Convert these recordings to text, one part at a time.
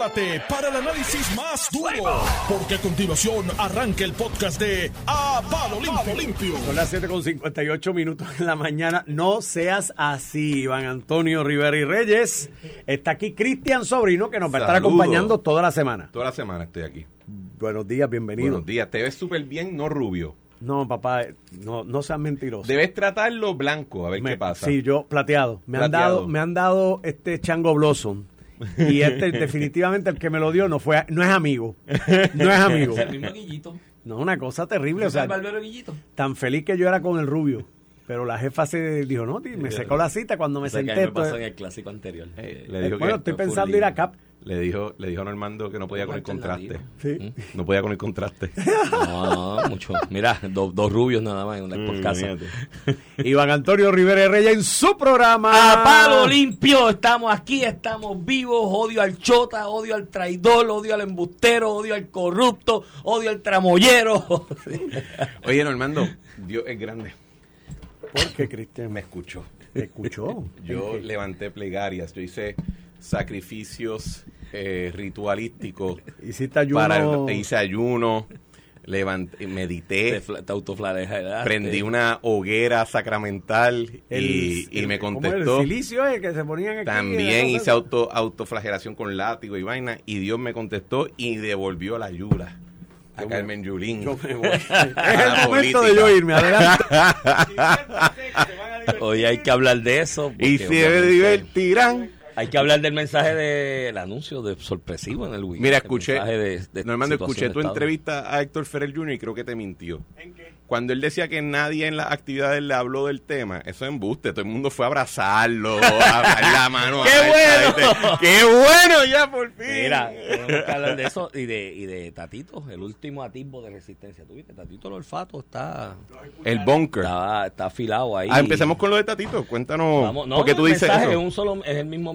prepárate para el análisis más duro, porque a continuación arranca el podcast de A Palo Limpio. Limpio. Son las 7 con 58 minutos en la mañana. No seas así, Iván Antonio Rivera y Reyes. Está aquí Cristian Sobrino, que nos va a estar Saludos. acompañando toda la semana. Toda la semana estoy aquí. Buenos días, bienvenido. Buenos días. Te ves súper bien, no rubio. No, papá, no, no seas mentiroso. Debes tratarlo blanco, a ver Me- qué pasa. Sí, yo plateado. Me han dado, me han dado este Chango Blossom. Y este definitivamente el que me lo dio no fue, no es amigo. No es amigo. Es el mismo Guillito. No, una cosa terrible. O ¿Es el sea, tan feliz que yo era con el rubio. Pero la jefa se dijo, no, ti- me secó la cita cuando me O sea, que a senté. mí me pasó pues, en el clásico anterior. Eh, Eh, le dijo bueno, que estoy pensando ir a. Cap. Le dijo, le dijo a Normando que no podía con el contraste. Sí. No podía con el contraste. No, no, mucho. Mira, do- dos rubios nada más en una por Mm, casa. Iván Antonio Rivera Reyes en su programa. A palo limpio, estamos aquí, estamos vivos. Odio al chota, odio al traidor, odio al embustero, odio al corrupto, odio al tramollero. Oye, Normando, Dios es grande. ¿Por qué, Cristian? Me escuchó. ¿Te escuchó? Yo levanté plegarias, yo hice sacrificios eh, ritualísticos. Hiciste ayuno. Para hice ayuno, levanté, medité. Te, prendí una hoguera sacramental El- y, y me ¿cómo contestó. era? El silicio es que se ponían aquí. También hice cosa. auto, autoflagelación con látigo y vaina y Dios me contestó y devolvió la ayuda a Yo me- Carmen Yulín. Yo me voy. A es el momento de yo irme. Adelante. Hoy hay que hablar de eso. Y se divertirán. Hay que hablar del mensaje del anuncio de sorpresivo en el weekend. Mira, escuché, de- de Normando, escuché de tu entrevista a Héctor Ferrer Jr. y creo que te mintió. Cuando él decía que nadie en las actividades le habló del tema, eso es embuste. Todo el mundo fue a abrazarlo, a dar la mano. ¡Qué a bueno! ¡Qué bueno ya por fin! Mira, tenemos que hablar de eso y de, y de Tatito, el último atisbo de resistencia. ¿Tú viste? Tatito el olfato está, el bunker. está, está afilado ahí. Ah, empecemos con lo de Tatito. Cuéntanos. Vamos, no, porque tú dices eso. Es, un solo, es el mismo.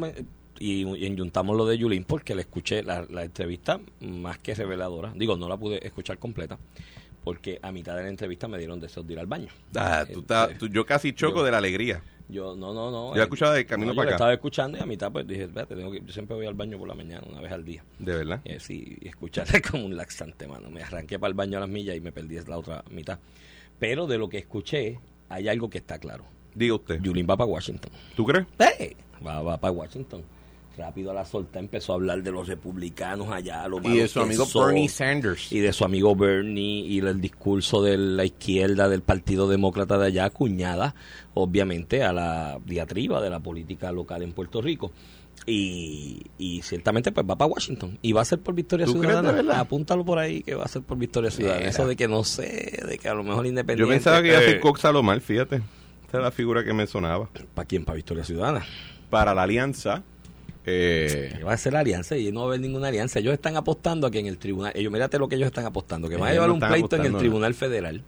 Y, y enjuntamos lo de Yulín porque le escuché la, la entrevista más que reveladora. Digo, no la pude escuchar completa porque a mitad de la entrevista me dieron deseos de ir al baño. Ah, tú estás- Este, tú- yo casi choco yo- de la alegría. Yo, no, no, no. Yo la escuchaba de camino para acá. estaba escuchando y a mitad pues dije, espérate, tengo que, yo siempre voy al baño por la mañana, una vez al día. De verdad. Y así, y escucharle como un laxante, mano. Me arranqué para el baño a las millas y me perdí la otra mitad. Pero de lo que escuché, hay algo que está claro. Diga usted. Yulín va para Washington. ¿Tú crees? ¡Eh! Va, va para Washington. Rápido a la solta empezó a hablar de los republicanos allá, lo Y de su amigo son, Bernie Sanders. Y de su amigo Bernie y el discurso de la izquierda del Partido Demócrata de allá, cuñada, obviamente, a la diatriba de la política local en Puerto Rico. Y, y ciertamente pues va para Washington y va a ser por Victoria ¿Tú crees Ciudadana. Apúntalo por ahí que va a ser por Victoria Ciudadana. Eso de que no sé, de que a lo mejor independiente. Yo pensaba que iba a eh, ser Cox Salomar, fíjate. Esa es la figura que me sonaba. ¿Para quién? Para Victoria Ciudadana. Para la alianza. Eh, va a ser la alianza y no va a haber ninguna alianza. Ellos están apostando a que en el tribunal, ellos mírate lo que ellos están apostando, que van a llevar un pleito en el tribunal federal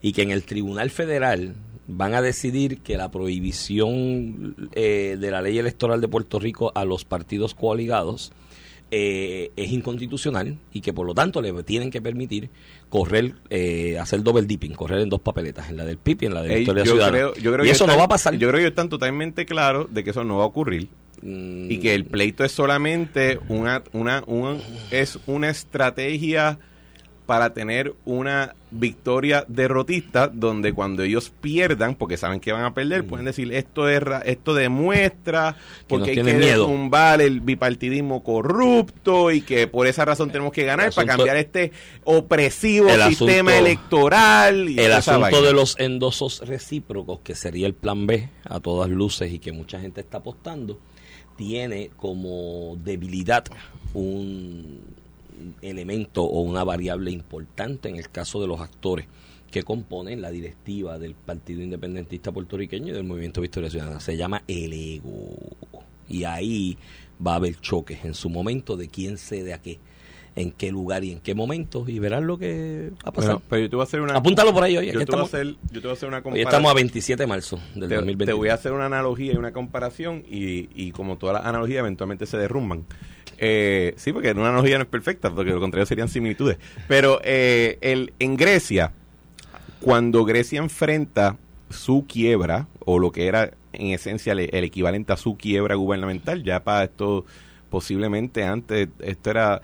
y que en el tribunal federal van a decidir que la prohibición eh, de la ley electoral de Puerto Rico a los partidos coaligados eh, es inconstitucional y que por lo tanto le tienen que permitir correr, eh, hacer double dipping, correr en dos papeletas, en la del PIB y en la de ey, Victoria yo Ciudadana. creo, yo creo y que eso no va a pasar. Yo creo que ellos están totalmente claros de que eso no va a ocurrir. Mm, Y que el pleito es solamente una, una, un- es una estrategia para tener una victoria derrotista donde cuando ellos pierdan, porque saben que van a perder, pueden decir esto es esto demuestra Que porque hay que miedo. tumbar el bipartidismo corrupto y que por esa razón tenemos que ganar para cambiar este opresivo El sistema asunto- electoral y el asunto vaina. de los endosos recíprocos, que sería el plan B a todas luces y que mucha gente está apostando, tiene como debilidad un elemento o una variable importante en el caso de los actores que componen la directiva del Partido Independentista Puertorriqueño y del Movimiento Victoria Ciudadana. Se llama el ego. Y ahí va a haber choques en su momento de quién cede a qué, en qué lugar y en qué momento, y verás lo que va a pasar. Bueno, pero yo te voy a hacer una Apúntalo por ahí hoy. yo, te voy a estamos, hacer, yo te voy a hacer una hoy comparación. estamos a 27 de marzo del te, 2020. te voy a hacer una analogía y una comparación y, y como todas las analogías eventualmente se derrumban. Eh, sí, porque una analogía no es perfecta, porque lo contrario serían similitudes. Pero eh, el, en Grecia, cuando Grecia enfrenta su quiebra, o lo que era en esencia el, el equivalente a su quiebra gubernamental, ya para estos posiblemente antes, esto era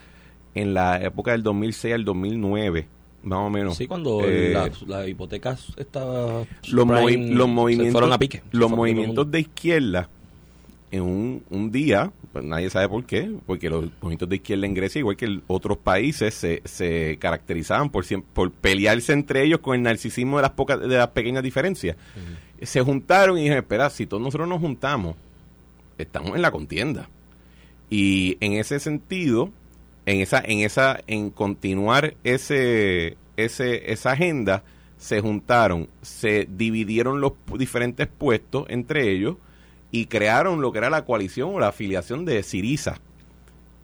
en la época del 2006 al 2009, más o menos. Sí, cuando Eh, las hipotecas estaban los, movi- los movimientos, fueron a pique. los movimientos de izquierda en un, un día, pues nadie sabe por qué, porque los movimientos de izquierda en Grecia, igual que en otros países, se, se caracterizaban por, por pelearse entre ellos con el narcisismo de las pocas de las pequeñas diferencias. Se juntaron y dijeron, espera, si todos nosotros nos juntamos, estamos en la contienda. Y en ese sentido, en esa, en esa, en continuar ese, ese, esa agenda, se juntaron, se dividieron los diferentes puestos entre ellos y crearon lo que era la coalición o la afiliación de Siriza.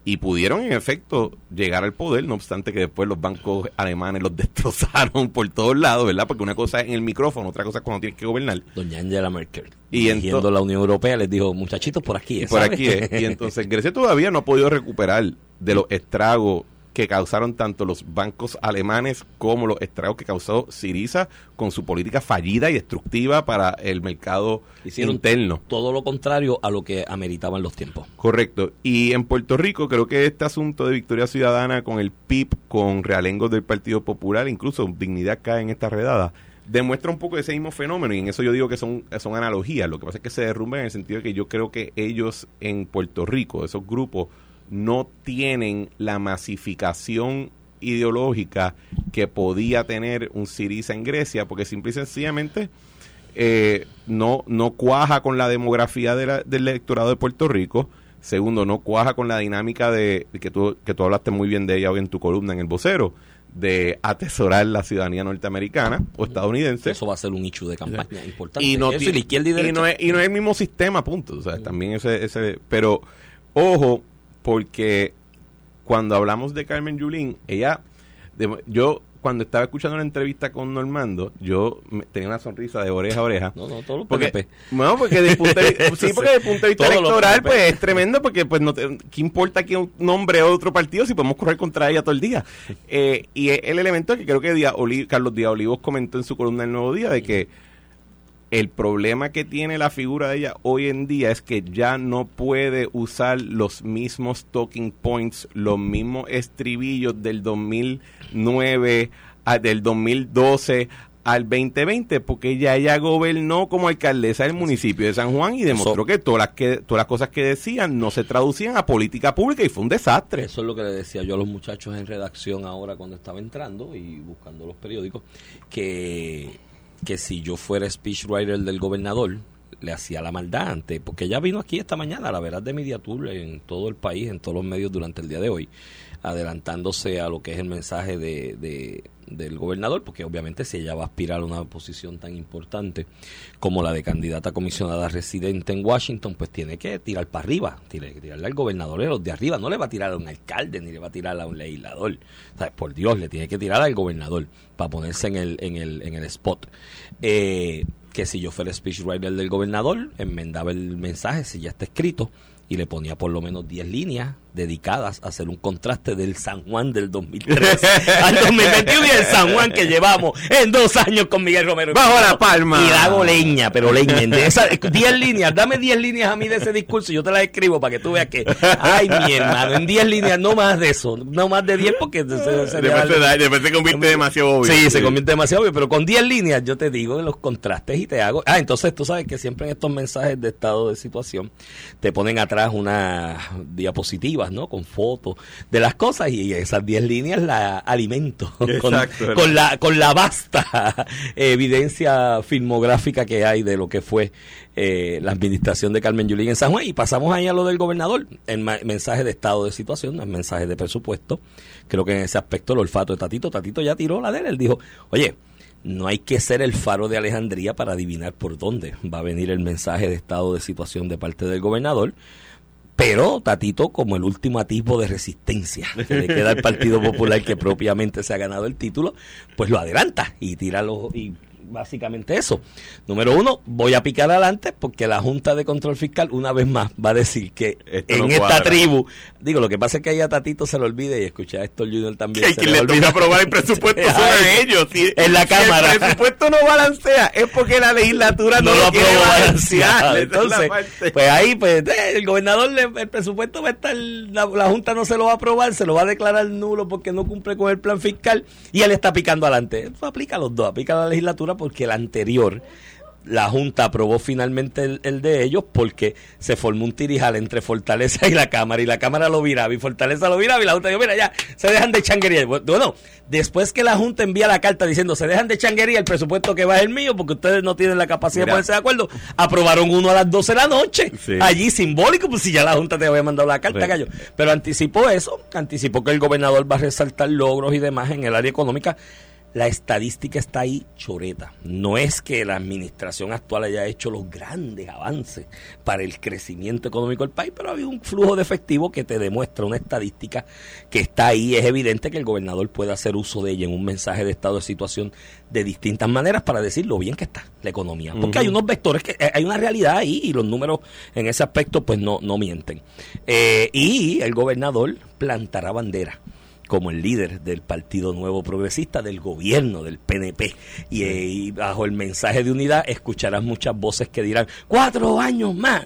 Y pudieron, en efecto, llegar al poder, no obstante que después los bancos alemanes los destrozaron por todos lados, ¿verdad? Porque una cosa es en el micrófono, otra cosa es cuando tienes que gobernar. Doña Angela Merkel. Y ento- la Unión Europea les dijo, muchachitos, por aquí. Y por aquí es. Y entonces Grecia todavía no ha podido recuperar de los estragos que causaron tanto los bancos alemanes como los estragos que causó Siriza con su política fallida y destructiva para el mercado Hicieron interno. todo lo contrario a lo que ameritaban los tiempos. Correcto. Y en Puerto Rico creo que este asunto de Victoria Ciudadana con el PIB, con realengos del Partido Popular, incluso Dignidad cae en esta redada, demuestra un poco ese mismo fenómeno y en eso yo digo que son, son analogías. Lo que pasa es que se derrumban en el sentido de que yo creo que ellos en Puerto Rico, esos grupos, no tienen la masificación ideológica que podía tener un Siriza en Grecia, porque simple y sencillamente eh, no, no cuaja con la demografía de la- del electorado de Puerto Rico. Segundo, no cuaja con la dinámica de, de que, tú, que tú hablaste muy bien de ella hoy en tu columna en el vocero, de atesorar la ciudadanía norteamericana o estadounidense. Eso va a ser un hecho de campaña importante. Y no, Eso y la izquierda y, y derecha. no es, y no es el mismo sistema, punto. O sea, también ese, ese, pero ojo, porque cuando hablamos de Carmen Yulín, ella, de- yo cuando estaba escuchando la entrevista con Normando, yo me- tenía una sonrisa de oreja a oreja. No, no, todos los Porque, PNP. no, porque de punto de, sí, porque de punto de vista electoral, pues es tremendo, porque pues no te- ¿qué importa que un nombre o otro partido si podemos correr contra ella todo el día? Eh, y es el elemento que creo que Díaz Oli- Carlos Díaz Olivos comentó en su columna El Nuevo Día, de que el problema que tiene la figura de ella hoy en día es que ya no puede usar los mismos talking points, los mismos estribillos del 2009 a, del 2012 al 2020 porque ella ya gobernó como alcaldesa del municipio de San Juan y demostró Eso- que todas las que todas las cosas que decían no se traducían a política pública y fue un desastre. Eso es lo que le decía yo a los muchachos en redacción ahora cuando estaba entrando y buscando los periódicos, que, que si yo fuera speechwriter del gobernador, le hacía la maldad antes, porque ella vino aquí esta mañana la veraz de Media Tour en todo el país, en todos los medios durante el día de hoy, adelantándose a lo que es el mensaje de, de- del gobernador, porque obviamente si ella va a aspirar a una posición tan importante como la de candidata comisionada residente en Washington, pues tiene que tirar para arriba, tiene que tirarle al gobernador a los de arriba, no le va a tirar a un alcalde ni le va a tirar a un legislador, por Dios, le tiene que tirar al gobernador para ponerse en el, en el, en el spot. Eh, que si yo fuera el speechwriter del gobernador, enmendaba el mensaje, si ya está escrito, y le ponía por lo menos 10 líneas dedicadas a hacer un contraste del San Juan del 2003 al 2021 y el San Juan que llevamos en dos años con Miguel Romero. Bajo la palma. Y hago leña, pero leña. De esas 10 líneas, dame 10 líneas a mí de ese discurso y yo te las escribo para que tú veas que, ay, mi hermano, en 10 líneas, no más de eso, no más de 10 porque se- se- Después, se convierte demasiado obvio. Sí, se convierte demasiado obvio, pero con 10 líneas yo te digo los contrastes y te hago. Ah, entonces tú sabes que siempre en estos mensajes de estado de situación te ponen atrás unas ¿no? Con fotos de las cosas y esas 10 líneas la alimento con, Exacto. con la con la vasta evidencia filmográfica que hay de lo que fue eh, la administración de Carmen Yulín en San Juan y pasamos ahí a lo del gobernador, el mensaje de estado de situación, el mensaje de presupuesto. Creo que en ese aspecto el olfato de Tatito, Tatito ya tiró la de él, él dijo, oye, no hay que ser el faro de Alejandría para adivinar por dónde va a venir el mensaje de estado de situación de parte del gobernador. Pero Tatito, como el último atisbo de resistencia que le queda al Partido Popular que propiamente se ha ganado el título, pues lo adelanta y tira los, y básicamente eso. Número uno, voy a picar adelante porque la Junta de Control Fiscal una vez más va a decir que Esto en no esta tribu, digo, lo que pasa es que ahí a Tatito se le olvide y escuchar a Héctor Junior también. Que quien le le toca olvida. aprobar el presupuesto Ay, ellos. Si- en la si Cámara. el presupuesto no balancea, es porque la legislatura no, no lo quiere balancear. Entonces, pues ahí, pues eh, el gobernador, le- el presupuesto va a estar, la, la Junta no se lo va a aprobar, se lo va a declarar nulo porque no cumple con el plan fiscal y él está picando adelante. Eso aplica a los dos, aplica a la legislatura porque el anterior, la Junta aprobó finalmente el, el de ellos porque se formó un tirijal entre Fortaleza y la Cámara y la Cámara lo viraba y Fortaleza lo viraba y la Junta dijo, mira ya, se dejan de changuería. Bueno, después que la Junta envía la carta diciendo se dejan de changuería, el presupuesto que va es el mío porque ustedes no tienen la capacidad Mira. de ponerse de acuerdo, aprobaron uno a las 12 de la noche, Sí. allí simbólico, pues si ya la Junta te había mandado la carta, Sí. Pero anticipó eso, anticipó que el gobernador va a resaltar logros y demás en el área económica. La estadística está ahí choreta. No es que la administración actual haya hecho los grandes avances para el crecimiento económico del país, pero había un flujo de efectivo que te demuestra una estadística que está ahí. Es evidente que el gobernador puede hacer uso de ella en un mensaje de estado de situación de distintas maneras para decir lo bien que está la economía. Porque hay unos vectores que eh, hay una realidad ahí y los números en ese aspecto pues no, no mienten. Eh, y el gobernador plantará bandera como el líder del Partido Nuevo Progresista, del gobierno del PNP. Y, eh, y bajo el mensaje de unidad escucharás muchas voces que dirán, cuatro años más,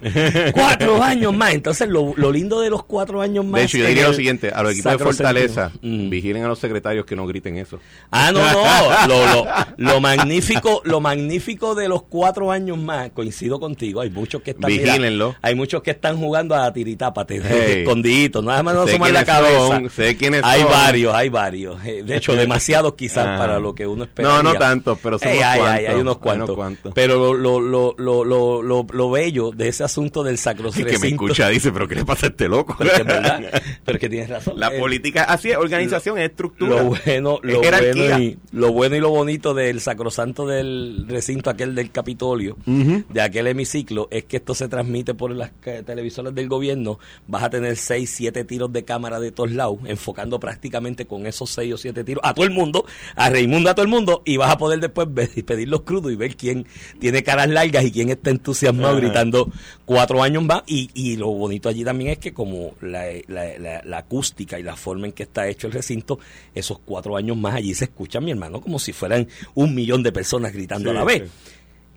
cuatro años más. Entonces lo, lo lindo de los cuatro años más... De hecho, yo diría lo siguiente, a los equipos de Fortaleza. Mm. vigilen a los secretarios que no griten eso. Ah, no, no. Lo, lo, lo magnífico, lo magnífico de los cuatro años más, coincido contigo. Hay muchos que están. mira, Vigílenlo. hay muchos que están jugando a tiritápate, Hey. escondiditos, nada más no Sé asomar la cabeza. son, sé quiénes hay son. Varios, hay varios. Eh, De hecho, demasiados quizás Ah. para lo que uno espera. No, no tantos, pero Ey, hay, hay, cuantos, hay unos cuantos. cuantos. Pero lo, lo, lo, lo, lo, lo bello de ese asunto del sacro El que me escucha dice, pero ¿qué le pasa a este loco? Pero es verdad. Pero que tienes razón. La Eh, política, así es, organización es estructura. lo bueno, lo bueno, y, lo bueno y lo bonito del sacrosanto del recinto aquel del Capitolio, de aquel hemiciclo, es que esto se transmite por las televisoras del gobierno. Vas a tener seis, siete tiros de cámara de todos lados, enfocando prácticamente con esos seis o siete tiros a todo el mundo, a Raimundo a todo el mundo, y vas a poder después ver- y pedir los crudos y ver quién tiene caras largas y quién está entusiasmado Ajá. gritando cuatro años más. Y, y lo bonito allí también es que como la, la- la- la acústica y la forma en que está hecho el recinto, esos cuatro años más allí se escuchan, mi hermano, como si fueran un millón de personas gritando Sí, a la vez. sí.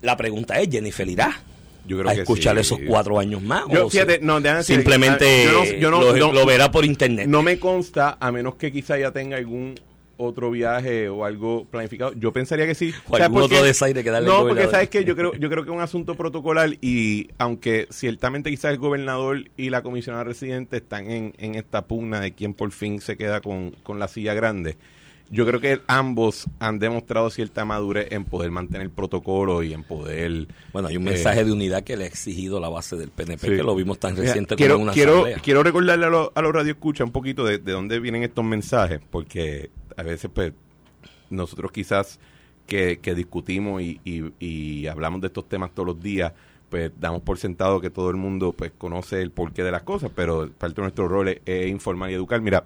La pregunta es, ¿Jennifer irá Yo creo a que escuchar sí. esos cuatro años más? Yo, o fíjate, no, simplemente yo no- yo no- lo, no- lo verá por internet. No me consta, a menos que quizá ya tenga algún otro viaje o algo planificado. Yo pensaría que sí. O algún otro desaire que darle No, porque sabes que yo creo, yo creo que es un asunto protocolar y aunque ciertamente quizás el gobernador y la comisionada residente están en, en esta pugna de quién por fin se queda con, con la silla grande. Yo creo que ambos han demostrado cierta madurez en poder mantener el protocolo y en poder... Bueno, hay un eh, mensaje de unidad que le ha exigido la base del PNP, Sí. que lo vimos tan reciente quiero, como una quiero, asamblea. quiero recordarle a, los a los radioescuchas un poquito de, de dónde vienen estos mensajes, porque a veces pues nosotros quizás que, que discutimos y, y- y hablamos de estos temas todos los días, pues damos por sentado que todo el mundo pues conoce el porqué de las cosas, pero parte de nuestro rol es, es informar y educar. Mira,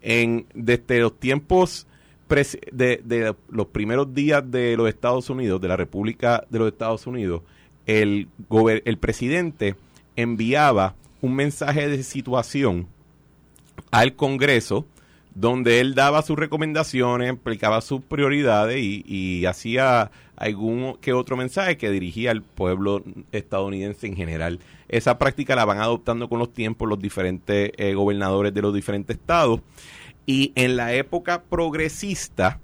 en desde los tiempos de, los primeros días de los Estados Unidos, de la República de los Estados Unidos, el, gober- el presidente enviaba un mensaje de situación al Congreso donde él daba sus recomendaciones, explicaba sus prioridades y, y hacía algún que otro mensaje que dirigía al pueblo estadounidense en general. Esa práctica la van adoptando con los tiempos los diferentes eh, gobernadores de los diferentes estados. Y en la época progresista,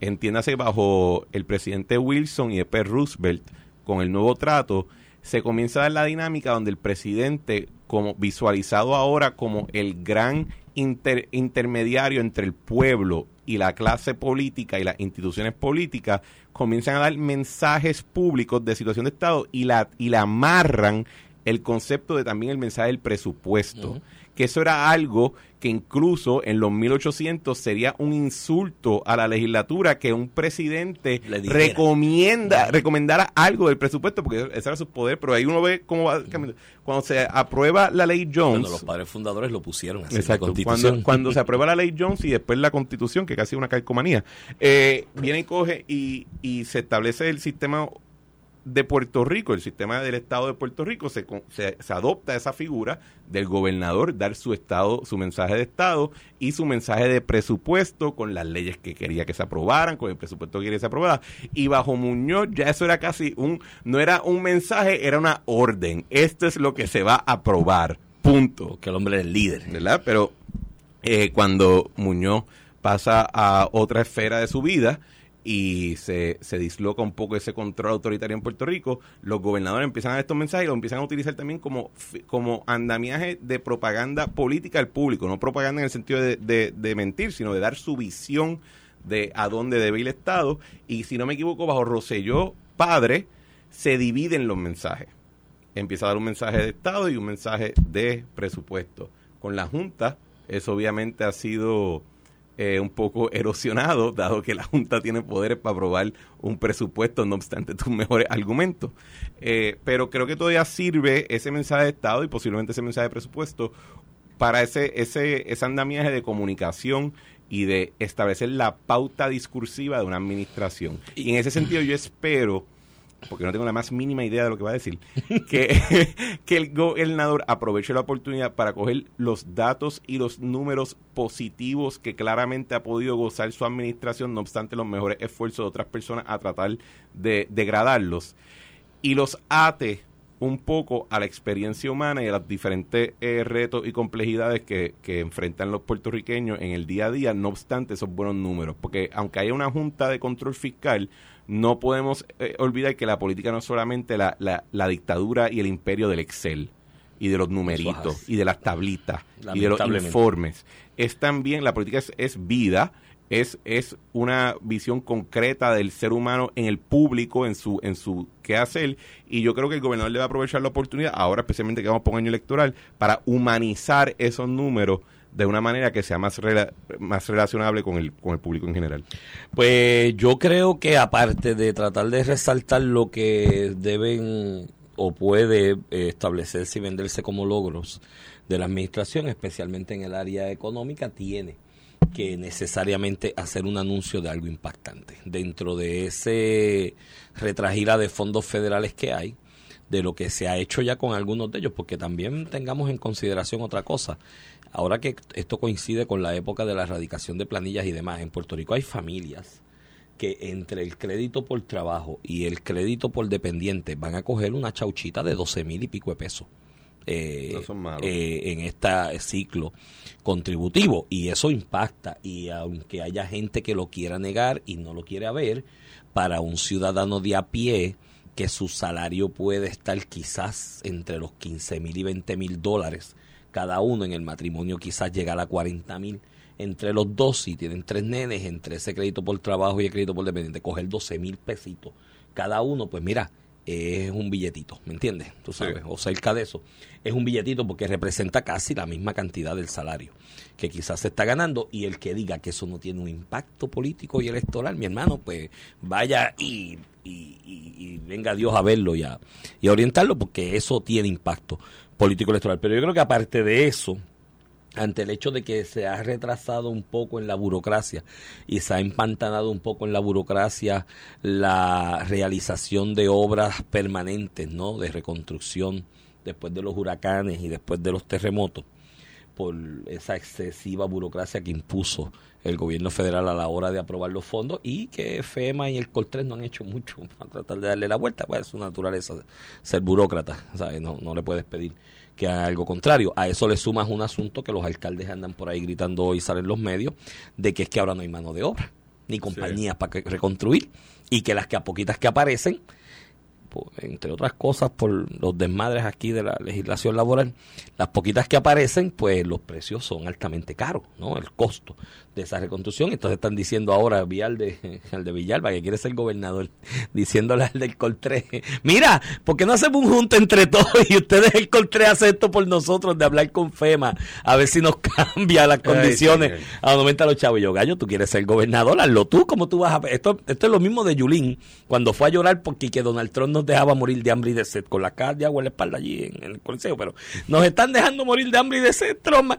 entiéndase bajo el presidente Wilson y E.P. Roosevelt, con el nuevo trato, se comienza a dar la dinámica donde el presidente, como visualizado ahora como el gran inter- intermediario entre el pueblo y la clase política y las instituciones políticas, comienzan a dar mensajes públicos de situación de Estado y la, y la amarran el concepto de también el mensaje del presupuesto. Que eso era algo que incluso en los 1800 sería un insulto a la legislatura que un presidente Le recomienda recomendara algo del presupuesto porque ese era su poder pero ahí uno ve cómo va cuando se aprueba la ley Jones Bueno, los padres fundadores lo pusieron así la constitución. Cuando, cuando se aprueba la ley Jones y después la constitución, que casi es una calcomanía, eh, viene y coge y, y se establece el sistema de Puerto Rico, el sistema del Estado de Puerto Rico, se, se, se adopta esa figura del gobernador, dar su estado, su mensaje de Estado y su mensaje de presupuesto con las leyes que quería que se aprobaran, con el presupuesto que quería que se aprobara. Y bajo Muñoz ya eso era casi un, no era un mensaje, era una orden. Esto es lo que se va a aprobar. Punto. Porque el hombre es el líder. ¿verdad? Pero eh, cuando Muñoz pasa a otra esfera de su vida y se, se disloca un poco ese control autoritario en Puerto Rico, los gobernadores empiezan a dar estos mensajes y los empiezan a utilizar también como, como andamiaje de propaganda política al público, no propaganda en el sentido de, de- de mentir, sino de dar su visión de a dónde debe ir el Estado. Y si no me equivoco, bajo Roselló padre, se dividen los mensajes empieza a dar un mensaje de Estado y un mensaje de presupuesto. Con la Junta, eso obviamente ha sido eh, un poco erosionado, dado que la Junta tiene poderes para aprobar un presupuesto, no obstante tus mejores argumentos. Eh, pero creo que todavía sirve ese mensaje de Estado y posiblemente ese mensaje de presupuesto para ese, ese, ese andamiaje de comunicación y de establecer la pauta discursiva de una administración. Y en ese sentido yo espero porque no tengo la más mínima idea de lo que va a decir, que, que el gobernador aproveche la oportunidad para coger los datos y los números positivos que claramente ha podido gozar su administración, no obstante los mejores esfuerzos de otras personas a tratar de degradarlos, y los ate un poco a la experiencia humana y a los diferentes eh, retos y complejidades que, que enfrentan los puertorriqueños en el día a día, no obstante esos buenos números. Porque aunque haya una junta de control fiscal, no podemos eh, olvidar que la política no es solamente la, la, la dictadura y el imperio del Excel y de los numeritos y de las tablitas y de los informes. Es también, la política es, es vida, es, es una visión concreta del ser humano en el público, en su, en su quehacer, y yo creo que el gobernador debe aprovechar la oportunidad, ahora especialmente que vamos por un año electoral, para humanizar esos números de una manera que sea más, rela- más relacionable con el, con el público en general. Pues yo creo que aparte de tratar de resaltar lo que deben o puede eh, establecerse y venderse como logros de la administración, especialmente en el área económica, tiene que necesariamente hacer un anuncio de algo impactante. Dentro de ese retragila de fondos federales que hay, de lo que se ha hecho ya con algunos de ellos, porque también tengamos en consideración otra cosa. Ahora que esto coincide con la época de la erradicación de planillas y demás, en Puerto Rico hay familias que entre el crédito por trabajo y el crédito por dependiente van a coger una chauchita de 12 mil y pico de pesos. eh, No son malos. eh, en este ciclo contributivo y eso impacta y aunque haya gente que lo quiera negar y no lo quiera ver para un ciudadano de a pie que su salario puede estar quizás entre los 15 mil y 20 mil dólares cada uno en el matrimonio quizás llegar a 40 mil entre los dos si tienen tres nenes entre ese crédito por trabajo y el crédito por dependiente coger 12 mil pesitos cada uno pues mira es un billetito, ¿me entiendes? Tú sabes, Sí. o cerca de eso. Es un billetito porque representa casi la misma cantidad del salario que quizás se está ganando y el que diga que eso no tiene un impacto político y electoral, mi hermano, pues vaya y, y- y- y venga Dios a verlo y a, y a orientarlo porque eso tiene impacto político electoral. Pero yo creo que aparte de eso, ante el hecho de que se ha retrasado un poco en la burocracia y se ha empantanado un poco en la burocracia la realización de obras permanentes, ¿no? De reconstrucción después de los huracanes y después de los terremotos por esa excesiva burocracia que impuso el gobierno federal a la hora de aprobar los fondos y que FEMA y el COL3 no han hecho mucho para tratar de darle la vuelta, pues es su naturaleza ser burócrata, ¿sabes? No, no le puedes pedir que haga algo contrario. A eso le sumas un asunto que los alcaldes andan por ahí gritando hoy, salen los medios, de que es que ahora no hay mano de obra, ni compañías para que- reconstruir, y que las que a poquitas que aparecen, por- entre otras cosas por los desmadres aquí de la legislación laboral, las poquitas que aparecen, pues los precios son altamente caros, ¿no? El costo de esa reconstrucción. Entonces están diciendo ahora Villalde, al de Villalba, que quiere ser gobernador, diciéndole al del Coltré, mira, ¿por qué no hacemos un junto entre todos y ustedes el Coltré hace esto por nosotros de hablar con FEMA, a ver si nos cambia las condiciones, señor. aumenta los chavos. Y yo, gallo, tú quieres ser gobernador, hazlo tú, como tú vas a... Esto, esto es lo mismo de Yulín, cuando fue a llorar porque que Donald Trump nos dejaba morir de hambre y de sed, con la cara de agua en la espalda allí en, el coliseo, pero nos están dejando morir de hambre y de sed, Trump.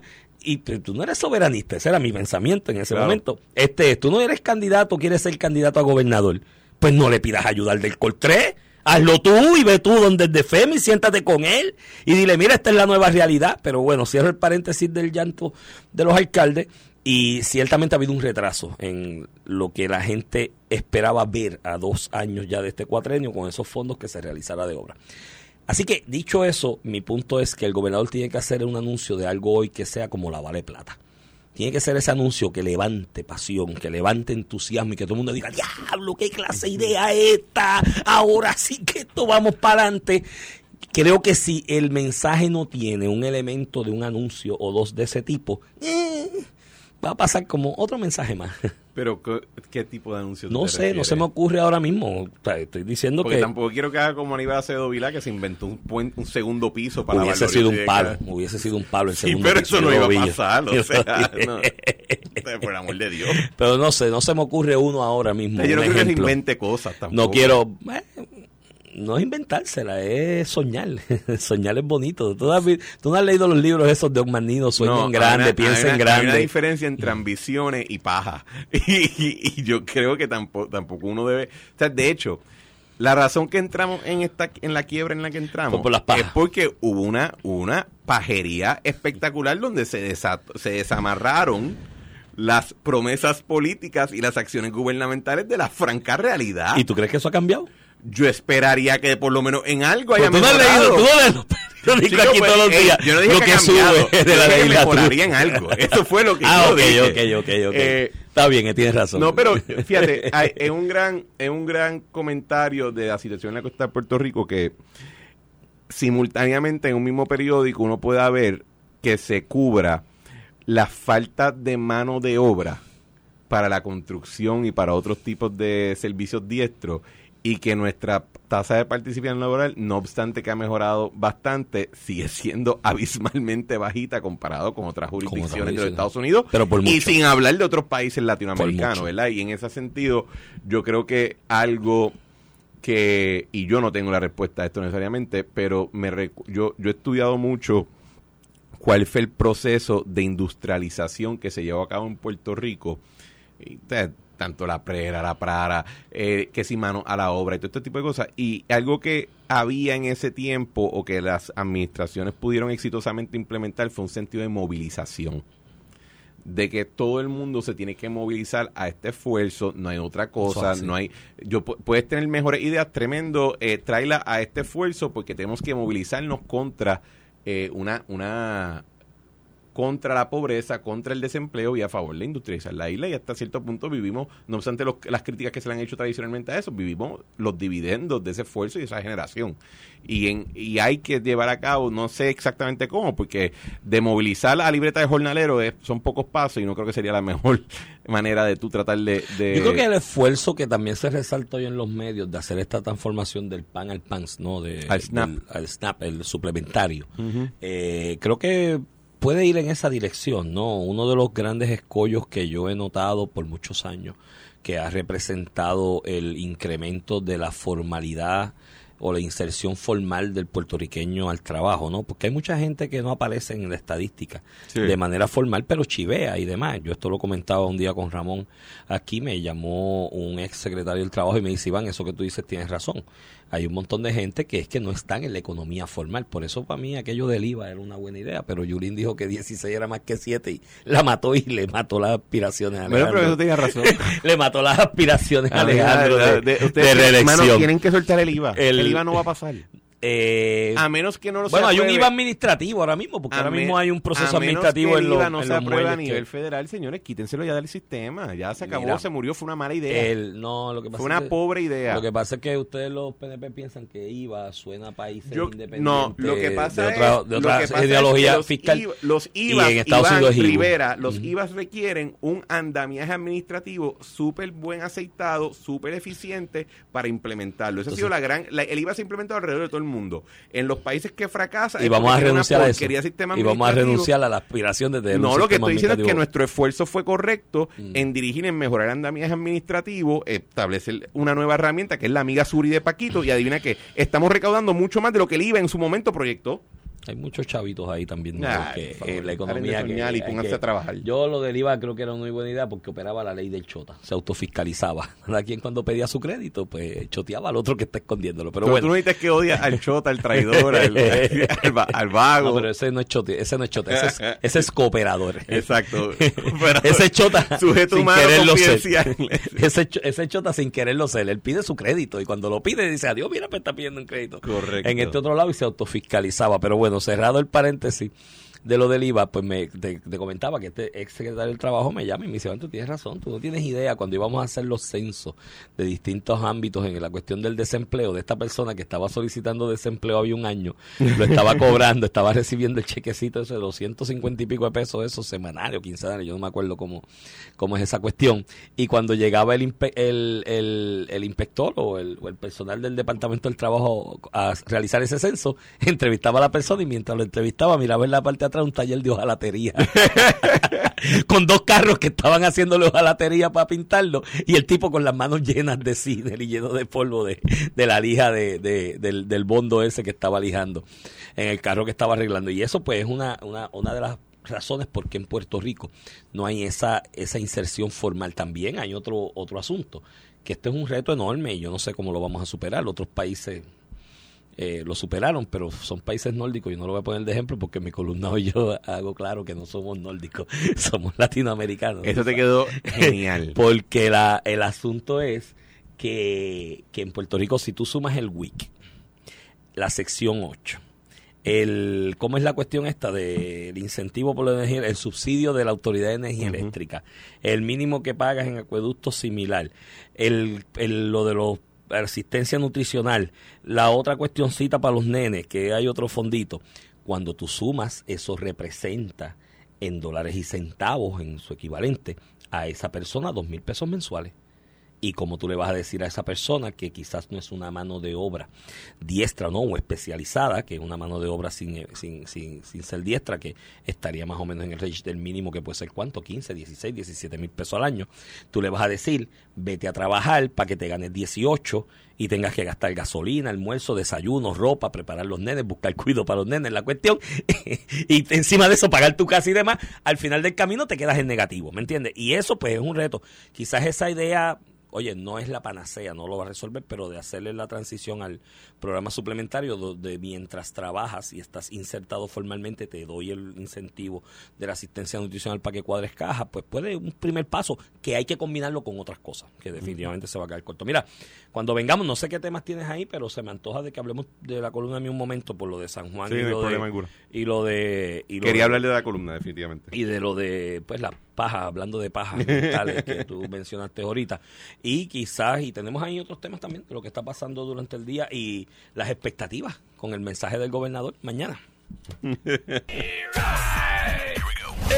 Y tú no eres soberanista, ese era mi pensamiento en ese Claro. momento. Este es, tú no eres candidato, quieres ser candidato a gobernador, pues no le pidas ayuda al del Coltré. Hazlo tú y ve tú donde el de FEMA y siéntate con él y dile, mira, esta es la nueva realidad. Pero bueno, cierro el paréntesis del llanto de los alcaldes y ciertamente ha habido un retraso en lo que la gente esperaba ver a dos años ya de este cuatrenio con esos fondos que se realizara de obra. Así que, dicho eso, mi punto es que el gobernador tiene que hacer un anuncio de algo hoy que sea como la Vale Plata. Tiene que ser ese anuncio que levante pasión, que levante entusiasmo y que todo el mundo diga, diablo, qué clase de idea es esta, ahora sí que esto vamos para adelante. Creo que si el mensaje no tiene un elemento de un anuncio o dos de ese tipo, eh, va a pasar como otro mensaje más. Pero, ¿qué, qué tipo de anuncio tú No te sé, no refieres? se me ocurre ahora mismo. O sea, estoy diciendo Porque que tampoco quiero que haga como Aníbal Acevedo Vilá, que se inventó un, un segundo piso para hubiese sido un palo, hubiese sido un palo el Sí, segundo pero piso, eso no iba a pasar, o sea, no. Por amor de Dios. Pero no sé, no se me ocurre uno ahora mismo. Yo no un creo que se ejemplo. invente cosas tampoco. No quiero. eh, no es inventársela, es soñar. soñar es bonito. ¿Tú no, has, vi- tú no has leído los libros esos de Osmanino, sueñen No, grande, una- piensen una- Hay una grande. diferencia entre ambiciones y paja. Y, y- y yo creo que tampoco, tampoco uno debe... O sea, de hecho, la razón que entramos en esta en la quiebra en la que entramos por las es porque hubo una, una pajería espectacular donde se, desat- se desamarraron las promesas políticas y las acciones gubernamentales de la franca realidad. ¿Y tú crees que eso ha cambiado? Yo esperaría que por lo menos en algo haya Pero tú no has mejorado. leído, tú no lees los periódicos Chico, aquí pues, todos los ey, días. yo no dije lo que, que sube de la que mejoraría en algo. Eso fue lo que Ah, yo dije. ok, ok, ok. Eh, Está bien, eh, tienes razón. no, pero fíjate, hay- es un gran es un gran comentario de la situación en la costa de Puerto Rico que simultáneamente en un mismo periódico uno pueda ver que se cubra la falta de mano de obra para la construcción y para otros tipos de servicios diestros y que nuestra tasa de participación laboral, no obstante que ha mejorado bastante, sigue siendo abismalmente bajita comparado con otras jurisdicciones de los. Estados Unidos Pero por y sin hablar de otros países latinoamericanos. ¿verdad? Y en ese sentido, yo creo que algo que, y yo no tengo la respuesta a esto necesariamente, pero me yo, yo he estudiado mucho cuál fue el proceso de industrialización que se llevó a cabo en Puerto Rico. Y, tanto la prera, la prara, eh, que si mano a la obra y todo este tipo de cosas. Y algo que había en ese tiempo o que las administraciones pudieron exitosamente implementar fue un sentido de movilización de que todo el mundo se tiene que movilizar a este esfuerzo, no hay otra cosa, no hay, yo pu- puedes tener mejores ideas, tremendo, eh, tráela a este esfuerzo porque tenemos que movilizarnos contra eh, una, una, contra la pobreza, contra el desempleo y a favor de industrializar la isla y hasta cierto punto vivimos, no obstante los- las críticas que se le han hecho tradicionalmente a eso, vivimos los dividendos de ese esfuerzo y esa generación. Y, en, y hay que llevar a cabo, no sé exactamente cómo, porque de movilizar a libreta de jornalero es- son pocos pasos y no creo que sería la mejor manera de tú tratar de... de- Yo creo que el esfuerzo que también se resalta hoy en los medios de hacer esta transformación del pan al PANS, ¿no? De, Al SNAP. del- al SNAP, el suplementario. Eh, creo que puede ir en esa dirección, ¿no? Uno de los grandes escollos que yo he notado por muchos años, que ha representado el incremento de la formalidad o la inserción formal del puertorriqueño al trabajo, ¿no? Porque hay mucha gente que no aparece en la estadística Sí. de manera formal, pero chivea y demás. Yo esto lo comentaba un día con Ramón. Aquí me llamó un ex secretario del trabajo y me dice, Iván, eso que tú dices tienes razón. Hay un montón de gente que es que no están en la economía formal. Por eso para mí aquello del IVA era una buena idea, pero Yulín dijo que 16 era más que 7 y la mató y le mató las aspiraciones a Bueno, pero Alejandro. eso tenía razón. le mató las aspiraciones a Ah, Alejandro de, de- de- de hermano, reelección. tienen que soltar el IVA. El, El- IVA no va a pasar. Eh, A menos que no lo bueno, se hay un IVA administrativo ahora mismo, porque a ahora mismo hay un proceso a menos administrativo que en el los, IVA no en se los aprueba a muelles que- nivel federal, señores, quítenselo ya del sistema. Ya se acabó, Mira, se murió, fue una mala idea. el- no, lo que pasa fue es una que- pobre idea. Lo que pasa es que ustedes los PNP piensan que IVA suena a países Yo- independientes no, lo que pasa de otra, es, de lo otra que pasa es ideología que los fiscal. IVA los y IVAs, en Estados Iván Unidos es IVA. Rivera, los Ujú. IVAs requieren un andamiaje administrativo súper buen aceitado, súper eficiente para implementarlo. Esa ha sido la gran, la- el IVA se ha implementado alrededor de todo el mundo. En los países que fracasa y vamos a renunciar a eso. Y vamos a renunciar a la aspiración de tener un No, lo que estoy diciendo es que nuestro esfuerzo fue correcto Mm. en dirigir, en mejorar el andamiaje administrativo, establecer una nueva herramienta que es la amiga Suri de Paquito y adivina que estamos recaudando mucho más de lo que el IVA en su momento proyectó. Hay muchos chavitos ahí también. ¿no? Ay, que favor, en la de economía. que y hay pónganse que- a trabajar. Yo lo del IVA creo que era una muy buena idea porque operaba la ley del chota. Se autofiscalizaba. Cada quien cuando pedía su crédito, pues choteaba al otro que está escondiéndolo. Pero Pero bueno. tú no dices que odias al chota, al traidor, al, al al vago. No, pero ese no es chote, ese no es chota, ese es, ese es cooperador. Exacto. Pero- ese chota Sujeto sin humano quererlo ser. Ese, ese chota sin quererlo ser. Él pide su crédito y cuando lo pide dice, adiós, mira, me está pidiendo un crédito. Correcto. En este otro lado y se autofiscalizaba. Pero bueno, cerrado el paréntesis de lo del IVA, pues me te, te comentaba que este ex secretario del Trabajo me llama y me dice, "Juan, tú tienes razón, tú no tienes idea cuando íbamos a hacer los censos de distintos ámbitos en la cuestión del desempleo, de esta persona que estaba solicitando desempleo había un año, lo estaba cobrando, estaba recibiendo el chequecito ese de 250 y pico de pesos, esos semanarios, quincenarios, yo no me acuerdo cómo, cómo es esa cuestión. Y cuando llegaba el, el, el, el inspector o el, o el personal del Departamento del Trabajo a realizar ese censo, entrevistaba a la persona y mientras lo entrevistaba miraba en la parte de atrás un taller de hojalatería. con dos carros que estaban haciéndole hojalatería para pintarlo y el tipo con las manos llenas de ciner y lleno de polvo de, de la lija de, de- del, del bondo ese que estaba lijando en el carro que estaba arreglando. Y eso pues es una, una, una de las razones por qué en Puerto Rico no hay esa, esa inserción formal. También hay otro, otro asunto, que este es un reto enorme y yo no sé cómo lo vamos a superar. Otros países eh, lo superaron, pero son países nórdicos. Yo no lo voy a poner de ejemplo porque en mi columna hoy yo hago claro que no somos nórdicos, somos latinoamericanos. Eso te quedó genial. Porque la, el asunto es que, que en Puerto Rico, si tú sumas el WIC, la sección 8, el, ¿cómo es la cuestión esta del incentivo por la energía, el subsidio de la Autoridad de Energía. Eléctrica, el mínimo que pagas en acueductos similar, el, el- lo de los asistencia nutricional, la otra cuestioncita para los nenes, que hay otro fondito, cuando tú sumas, eso representa en dólares y centavos, en su equivalente, a esa persona dos mil pesos mensuales. Y como tú le vas a decir a esa persona que quizás no es una mano de obra diestra no o especializada, que es una mano de obra sin, eh, sin, sin, sin ser diestra, que estaría más o menos en el range mínimo que puede ser cuánto, 15, 16, 17 mil pesos al año, tú le vas a decir, vete a trabajar para que te ganes 18 y tengas que gastar gasolina, almuerzo, desayuno, ropa, preparar los nenes, buscar cuido para los nenes, la cuestión, y encima de eso pagar tu casa y demás, al final del camino te quedas en negativo, ¿me entiendes? Y eso pues es un reto. Quizás esa idea oye, no es la panacea, no lo va a resolver, pero de hacerle la transición al programa suplementario donde mientras trabajas y estás insertado formalmente te doy el incentivo de la asistencia nutricional para que cuadres cajas, pues puede un primer paso que hay que combinarlo con otras cosas, que definitivamente se va a quedar corto. Mira, cuando vengamos, no sé qué temas tienes ahí, pero se me antoja de que hablemos de la columna de mí un momento por lo de San Juan Sí, y, no lo de, y lo de... y lo Quería de- hablarle de la columna, definitivamente. y de lo de pues la paja, hablando de pajas mentales que tú mencionaste ahorita. Y quizás, y tenemos ahí otros temas también de lo que está pasando durante el día y las expectativas con el mensaje del gobernador mañana.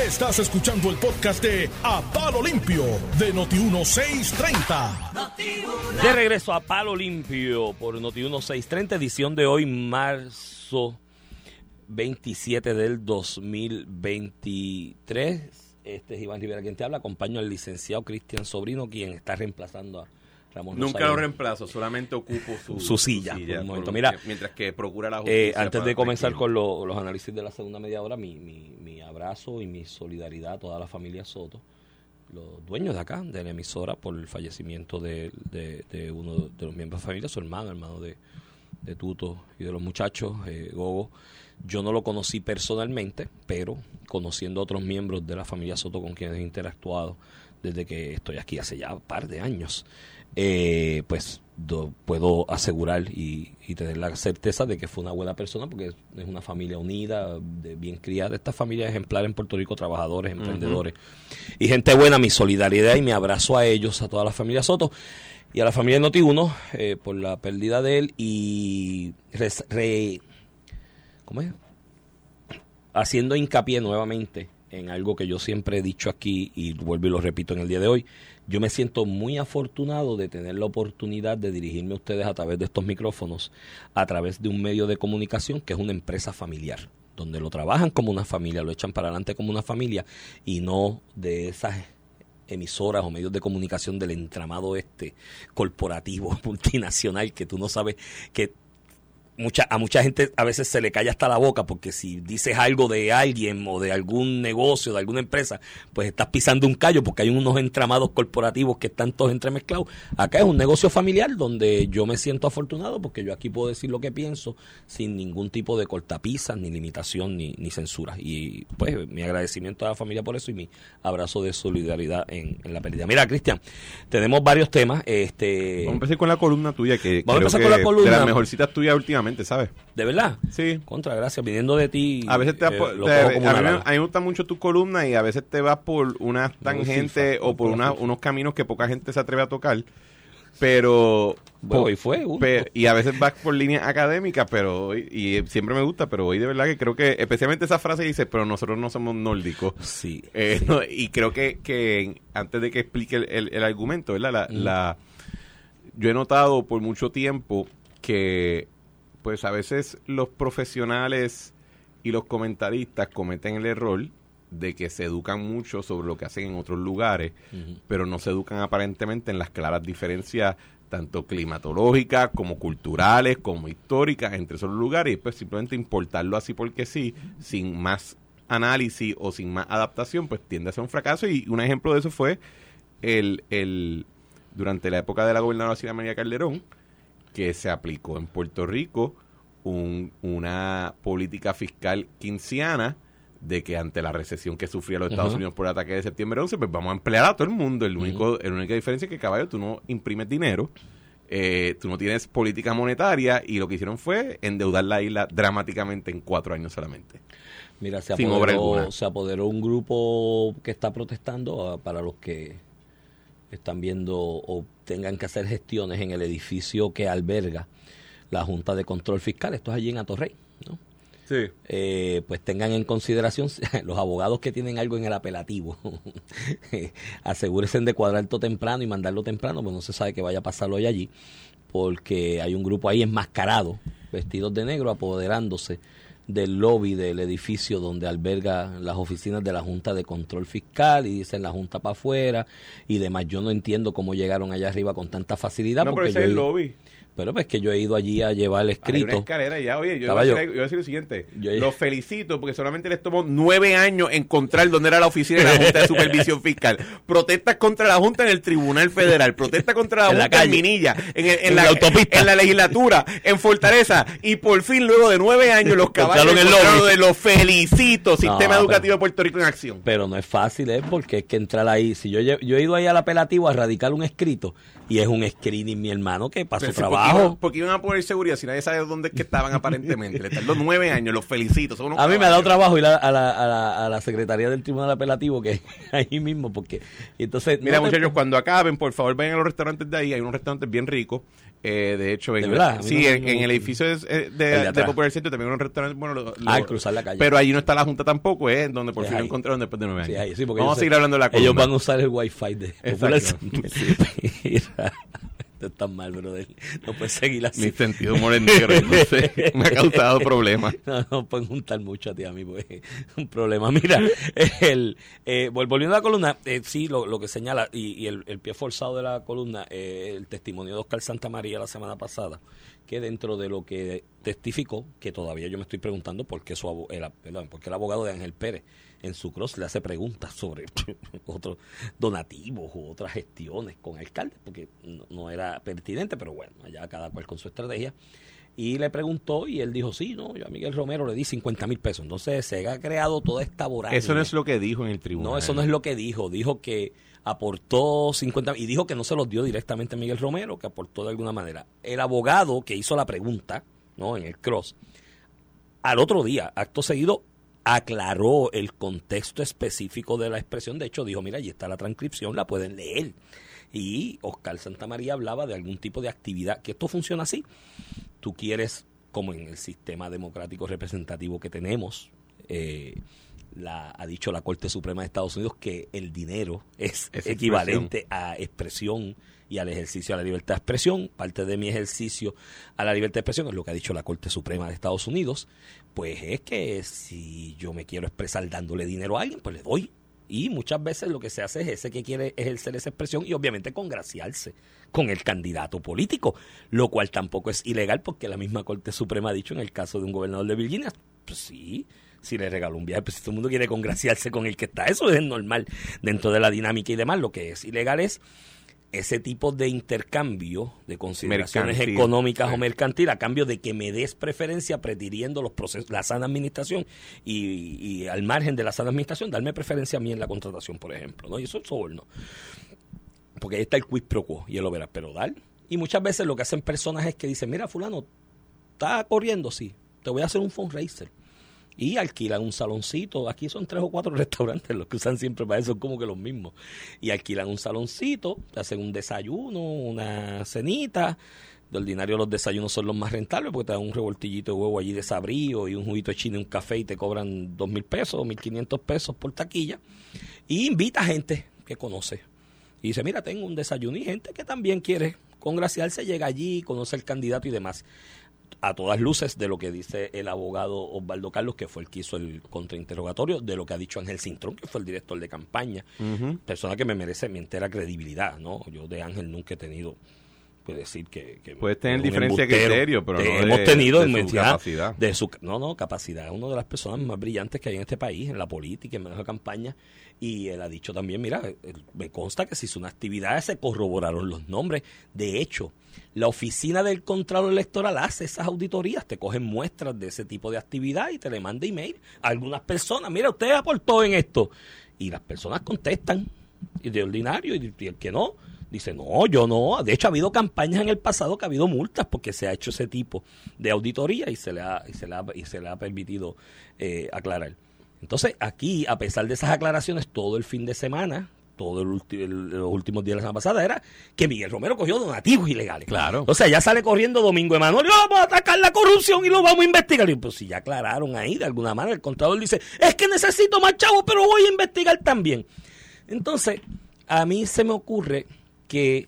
Estás escuchando el podcast de A Palo Limpio de Noti1630. De regreso a Palo Limpio por Noti 1630, edición de hoy, marzo 27 del 2023. Este es Iván Rivera quien te habla. Acompaño al licenciado Cristian Sobrino, quien está reemplazando a Ramón Nunca Rosario. lo reemplazo, solamente ocupo su, Su silla, por un momento. Mira, mientras que procura la Eh, justicia. antes de comenzar tranquilo. con lo- los análisis de la segunda media hora, mi, mi, mi abrazo y mi solidaridad a toda la familia Soto, los dueños de acá, de la emisora, por el fallecimiento de, de- de uno de los miembros de la familia, su hermano, hermano de, de Tuto y de los muchachos, eh, Gogo. Yo no lo conocí personalmente, pero conociendo a otros miembros de la familia Soto con quienes he interactuado desde que estoy aquí hace ya un par de años, eh, pues do- puedo asegurar y, y tener la certeza de que fue una buena persona porque es es una familia unida, de, bien criada. Esta familia ejemplar en Puerto Rico, trabajadores, emprendedores y gente buena. Mi solidaridad y mi abrazo a ellos, a toda la familia Soto y a la familia Noti1 eh, por la pérdida de él y res- re- ¿cómo es? haciendo hincapié nuevamente en algo que yo siempre he dicho aquí y vuelvo y lo repito en el día de hoy, yo me siento muy afortunado de tener la oportunidad de dirigirme a ustedes a través de estos micrófonos, a través de un medio de comunicación que es una empresa familiar, donde lo trabajan como una familia, lo echan para adelante como una familia y no de esas emisoras o medios de comunicación del entramado este corporativo multinacional que tú no sabes que mucha, a mucha gente a veces se le cae hasta la boca porque si dices algo de alguien o de algún negocio, de alguna empresa, pues estás pisando un callo porque hay unos entramados corporativos que están todos entremezclados. Acá es un negocio familiar donde yo me siento afortunado porque yo aquí puedo decir lo que pienso sin ningún tipo de cortapisas, ni limitación, ni, ni censura. Y pues mi agradecimiento a la familia por eso y mi abrazo de solidaridad en, en la pérdida. Mira, Cristian, tenemos varios temas. Este, Vamos a empezar con la columna tuya, que Vamos a creo empezar que con la columna. de las mejorcitas tuyas últimamente, ¿sabes? ¿De verdad? Sí. Contra, gracias. Viniendo de ti. A veces te, vas eh, por- te- a, mí, me- halago. a mí me gusta mucho tu columna y a veces te vas por unas tangentes o por una- unos caminos que poca gente se atreve a tocar. Pero. Bueno, po- y fue pe- y a veces vas por líneas académicas, pero hoy- y siempre me gusta, pero hoy de verdad que creo que, especialmente esa frase dice, pero nosotros no somos nórdicos. Sí. Eh, sí. no, y creo que, que antes de que explique el, el- el argumento, ¿verdad? La- yo he notado por mucho tiempo que, pues a veces los profesionales y los comentaristas cometen el error de que se educan mucho sobre lo que hacen en otros lugares, pero no se educan aparentemente en las claras diferencias tanto climatológicas como culturales, como históricas entre esos lugares, y pues simplemente importarlo así porque sí, sin más análisis o sin más adaptación, pues tiende a ser un fracaso. Y un ejemplo de eso fue el, el durante la época de la gobernadora María Calderón, que se aplicó en Puerto Rico un- una política fiscal quinceana de que ante la recesión que sufría los Estados. Unidos por el ataque de septiembre 11, pues vamos a emplear a todo el mundo. El único, La única diferencia es que, caballo, tú no imprimes dinero, eh, tú no tienes política monetaria y lo que hicieron fue endeudar la isla dramáticamente en cuatro años solamente. Mira, se apoderó, se apoderó un grupo que está protestando ah, para los que están viendo o tengan que hacer gestiones en el edificio que alberga la Junta de Control Fiscal. Esto es allí en Atorrey, ¿no? Sí. eh, pues tengan en consideración los abogados que tienen algo en el apelativo. Asegúrense de cuadrar todo temprano y mandarlo temprano, pues no se sabe que vaya a pasarlo hoy allí, porque hay un grupo ahí enmascarado, vestidos de negro, apoderándose del lobby del edificio donde alberga las oficinas de la Junta de Control Fiscal y dicen la Junta para afuera y demás. Yo no entiendo cómo llegaron allá arriba con tanta facilidad. No, pero porque ese yo es el lobby. Pero pues que yo he ido allí a llevar el Hay una escrito. escalera ya, oye, yo, voy a decir, yo voy a decir lo siguiente, Yo- los felicito porque solamente les tomó nueve años encontrar dónde era la oficina de la Junta de Supervisión Fiscal. Protestas contra la Junta en el Tribunal Federal, protestas contra la En la Junta en calle. Minilla, en, el- en En la, la autopista. en la legislatura, en Fortaleza, y por fin luego de nueve años los caballos el de los felicito, Sistema pero- Educativo de Puerto Rico en acción. Pero no es fácil, ¿eh? Porque es que entrar ahí. Si yo, yo he ido ahí al apelativo a radicar un escrito y es un screening, mi hermano, que para su Pero sí, porque trabajo. iban- Porque iban a poner seguridad si nadie sabe dónde es que estaban aparentemente. Le tardó nueve años, los felicito. son unos A mí me ha dado trabajo ir a, a la, a, la, a la Secretaría del Tribunal Apelativo, que ahí mismo, porque. entonces. Mira, no te- muchachos, cuando acaben, por favor, vayan a los restaurantes de ahí. Hay unos restaurantes bien ricos. Eh, de hecho, en, sí, no- en, no- en el edificio de, de, de. Popular Centro también hay unos restaurantes. Bueno, lo- Ah, cruzar la calle. Pero allí no está la Junta tampoco, ¿eh? Donde por Es fin lo encontraron después de nueve años. Sí, ahí, sí, porque Vamos a seguir se- hablando de la columna. Ellos van a usar el wifi de Popular. Centro. Esto está mal, brother. No puedes seguir así. Mi sentido humor es negro, entonces me ha causado problemas. No, no pueden juntar mucho a ti a mí, pues es un problema. Mira, el, eh, vol- volviendo a la columna, eh, sí, lo, lo que señala, y, y el, el pie forzado de la columna, eh, el testimonio de Oscar Santamaría la semana pasada, que dentro de lo que testificó, que todavía yo me estoy preguntando por qué, su, el, perdón, por qué el abogado de Ángel Pérez en su cross le hace preguntas sobre otros donativos u otras gestiones con alcaldes, porque no, no era pertinente, pero bueno, allá cada cual con su estrategia y le preguntó y él dijo, sí, no, yo a Miguel Romero le di 50 mil pesos. Entonces se ha creado toda esta vorágine. Eso no es lo que dijo en el tribunal. No, eso no es lo que dijo. Dijo que aportó 50 y dijo que no se los dio directamente a Miguel Romero, que aportó de alguna manera. El abogado que hizo la pregunta, ¿no? En el cross, al otro día, acto seguido, aclaró el contexto específico de la expresión. De hecho, dijo, mira, ahí está la transcripción, la pueden leer. Y Oscar Santamaría hablaba de algún tipo de actividad, que esto funciona así. Tú quieres, como en el sistema democrático representativo que tenemos, eh, la, ha dicho la Corte Suprema de Estados Unidos que el dinero es, Es equivalente a expresión y al ejercicio de la libertad de expresión. Parte de mi ejercicio a la libertad de expresión es lo que ha dicho la Corte Suprema de Estados Unidos. Pues es que si yo me quiero expresar dándole dinero a alguien, pues le doy. Y muchas veces lo que se hace es ese que quiere ejercer esa expresión y obviamente congraciarse con el candidato político, lo cual tampoco es ilegal porque la misma Corte Suprema ha dicho en el caso de un gobernador de Virginia, pues sí, si le regaló un viaje, pues si todo el mundo quiere congraciarse con el que está, eso es normal dentro de la dinámica y demás. Lo que es ilegal es ese tipo de intercambio de consideraciones Mercantil. económicas o mercantil a cambio de que me des preferencia prefiriendo los procesos, la sana administración y, y al margen de la sana administración, darme preferencia a mí en la contratación, por ejemplo. ¿no? Y eso es soborno. Porque ahí está el quid pro quo y él lo verá, pero dar. Y muchas veces lo que hacen personas es que dicen, mira, fulano, está corriendo, sí, te voy a hacer un fundraiser. Y alquilan un saloncito. Aquí son tres o cuatro restaurantes los que usan siempre para eso, son como que los mismos. Y alquilan un saloncito, hacen un desayuno, una cenita. De ordinario los desayunos son los más rentables porque te dan un revoltillito de huevo allí de sabrío y un juguito de chino y un café y te cobran dos mil pesos, mil quinientos pesos por taquilla. Y invita gente que conoce. Y dice, mira, tengo un desayuno y gente que también quiere congraciarse, llega allí, conoce al candidato y demás. A todas luces de lo que dice el abogado Osvaldo Carlos, que fue el que hizo el contrainterrogatorio, de lo que ha dicho Ángel Cintrón, que fue el director de campaña, persona que me merece mi entera credibilidad, ¿no? Yo de Ángel nunca he tenido que decir que, que Puedes tener diferencia de criterio, pero no de- hemos tenido de su inmensidad capacidad. de su no no capacidad es una de las personas más brillantes que hay en este país en la política en manejo de campaña y él ha dicho también mira me consta que se hizo una actividad se corroboraron los nombres de hecho la oficina del Contralor Electoral hace esas auditorías, te cogen muestras de ese tipo de actividad y te le manda email a algunas personas, mira, usted aportó en esto. Y las personas contestan, y de ordinario, y el que no, dice, no, yo no. De hecho, ha habido campañas en el pasado que ha habido multas porque se ha hecho ese tipo de auditoría y se le ha, y se le ha, y se le ha permitido eh, aclarar. Entonces, aquí, a pesar de esas aclaraciones, todo el fin de semana, todo el ulti- el- los últimos días de la semana pasada, era que Miguel Romero cogió donativos ilegales. Claro. O sea, ya sale corriendo Domingo Emanuel, vamos a atacar la corrupción y lo vamos a investigar. Y pues si ya aclararon ahí, de alguna manera, el contador dice, es que necesito más chavos, pero voy a investigar también. Entonces, a mí se me ocurre que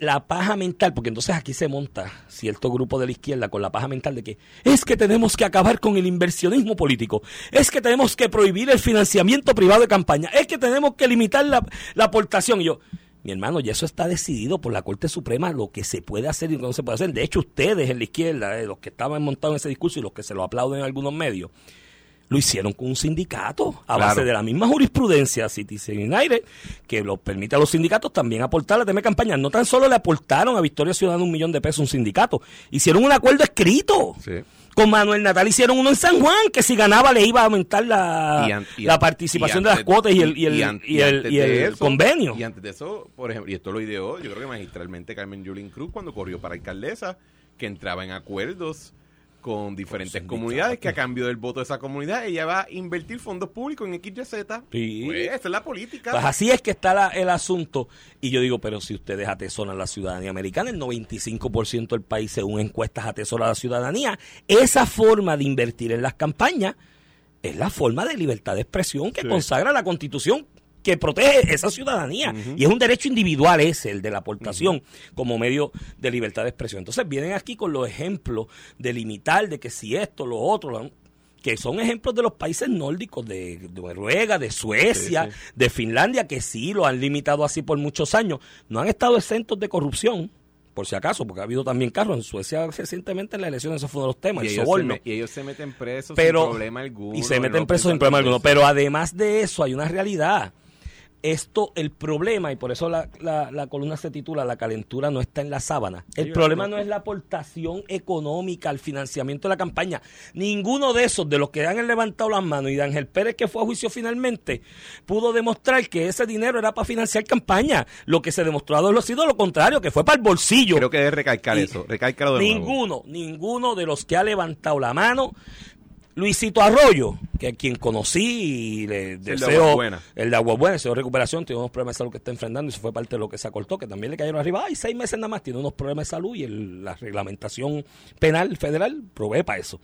la paja mental, porque entonces aquí se monta cierto grupo de la izquierda con la paja mental de que es que tenemos que acabar con el inversionismo político, es que tenemos que prohibir el financiamiento privado de campaña, es que tenemos que limitar la, la aportación. Y yo, mi hermano, ya eso está decidido por la Corte Suprema, lo que se puede hacer y lo que no se puede hacer. De hecho, ustedes en la izquierda, eh, los que estaban montados en ese discurso y los que se lo aplauden en algunos medios, lo hicieron con un sindicato a base de la misma jurisprudencia Citizen United que lo permite a los sindicatos también aportar a la tema campaña. No tan solo le aportaron a Victoria Ciudadana un millón de pesos a un sindicato, hicieron un acuerdo escrito. Sí. Con Manuel Natal hicieron uno en San Juan, que si ganaba le iba a aumentar la, Y an- y la participación y de las cuotas y el, y el, an- el, eso- convenio. Y antes de eso, por ejemplo, y esto lo ideó, yo creo que magistralmente Carmen Yulín Cruz cuando corrió para alcaldesa, que entraba en acuerdos con diferentes comunidades, que a cambio del voto de esa comunidad ella va a invertir fondos públicos en XYZ. Sí. Pues esa es la política. Pues así es que está la- el asunto. Y yo digo, pero si ustedes atesoran la ciudadanía americana, el 95% del país, según encuestas, atesora la ciudadanía. Esa forma de invertir en las campañas es la forma de libertad de expresión que Sí. consagra la Constitución que protege esa ciudadanía. Y es un derecho individual ese, el de la aportación, como medio de libertad de expresión. Entonces vienen aquí con los ejemplos de limitar, de que si esto, lo otro, que son ejemplos de los países nórdicos, de, de Noruega, de Suecia, Sí, de Finlandia, que sí lo han limitado así por muchos años. No han estado exentos de corrupción, por si acaso, porque ha habido también carros en Suecia recientemente en las elecciones, eso fue uno de los temas, y, el ellos se soborno me- y ellos se meten presos pero sin problema alguno. y se meten presos sin problema alguno pero además de eso hay una realidad esto, el problema, y por eso la, la, la, columna se titula La calentura no está en la sábana. El Sí, problema no. es la aportación económica al financiamiento de la campaña. Ninguno de esos, de los que han levantado las manos, y de Ángel Pérez, que fue a juicio finalmente, pudo demostrar que ese dinero era para financiar campaña. Lo que se demostró ha sido lo contrario, que fue para el bolsillo. Creo que debe recalcar Y eso. Recálcalo de nuevo. Ninguno, ninguno de los que ha levantado la mano. Luisito Arroyo, que es quien conocí y le de deseo Aguabuena. el de Aguabuena, deseo recuperación, tiene unos problemas de salud que está enfrentando y eso fue parte de lo que se acortó, que también le cayeron arriba. Ay, seis meses nada más, tiene unos problemas de salud y el- la reglamentación penal federal provee para eso.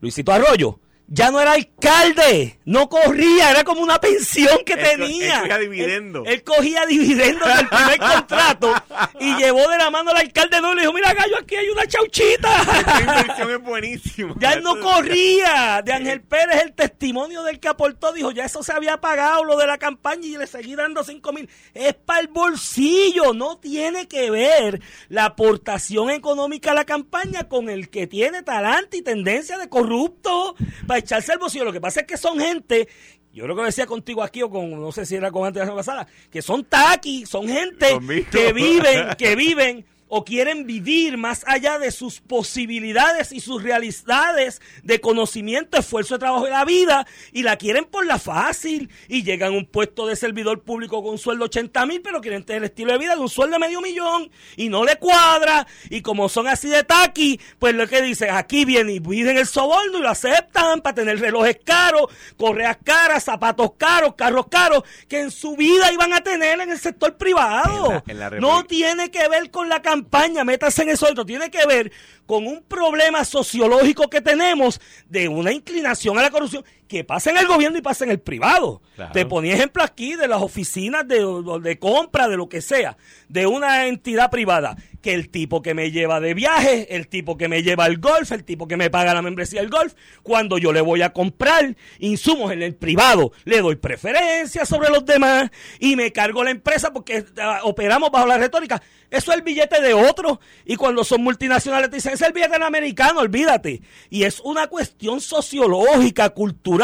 Luisito Arroyo ya no era alcalde, no corría, era como una pensión que Él co- él tenía. cogía dividendo. Él, él cogía dividendos del primer contrato y llevó de la mano al alcalde no y le dijo, mira gallo, aquí hay una Esta chauchita. inversión es buenísima. Ya él no corría. De Ángel Pérez, el testimonio del que aportó, dijo, ya eso se había pagado, lo de la campaña, y le seguí dando cinco mil. Es para el bolsillo, no tiene que ver la aportación económica a la campaña con el que tiene talante y tendencia de corrupto para echarse el bolsillo. Lo que pasa es que son gente... Yo creo que lo decía contigo aquí o con, no sé si era con antes de la semana pasada, que son taqui, son gente que viven, que viven o quieren vivir más allá de sus posibilidades y sus realidades de conocimiento, esfuerzo de trabajo de la vida y la quieren por la fácil y llegan a un puesto de servidor público con un sueldo 80 mil, pero quieren tener el estilo de vida de un sueldo de medio millón y no le cuadra y como son así de taqui, pues lo que dicen, aquí vienen y piden el soborno y lo aceptan para tener relojes caros, correas caras, zapatos caros, carros caros, que en su vida iban a tener en el sector privado. En la- en la no tiene que ver con la campaña, métase en eso. Otro, tiene que ver con un problema sociológico que tenemos de una inclinación a la corrupción que pasa en el gobierno y pasa en el privado. Claro. Te ponía ejemplo aquí de las oficinas de, de compra, de lo que sea, de una entidad privada, que el tipo que me lleva de viaje, el tipo que me lleva al golf, el tipo que me paga la membresía del golf, cuando yo le voy a comprar insumos en el privado, le doy preferencia sobre los demás y me cargo la empresa porque ah, operamos bajo la retórica. Eso es el billete de otro. Y cuando son multinacionales te dicen, es el billete americano, olvídate. Y es una cuestión sociológica, cultural.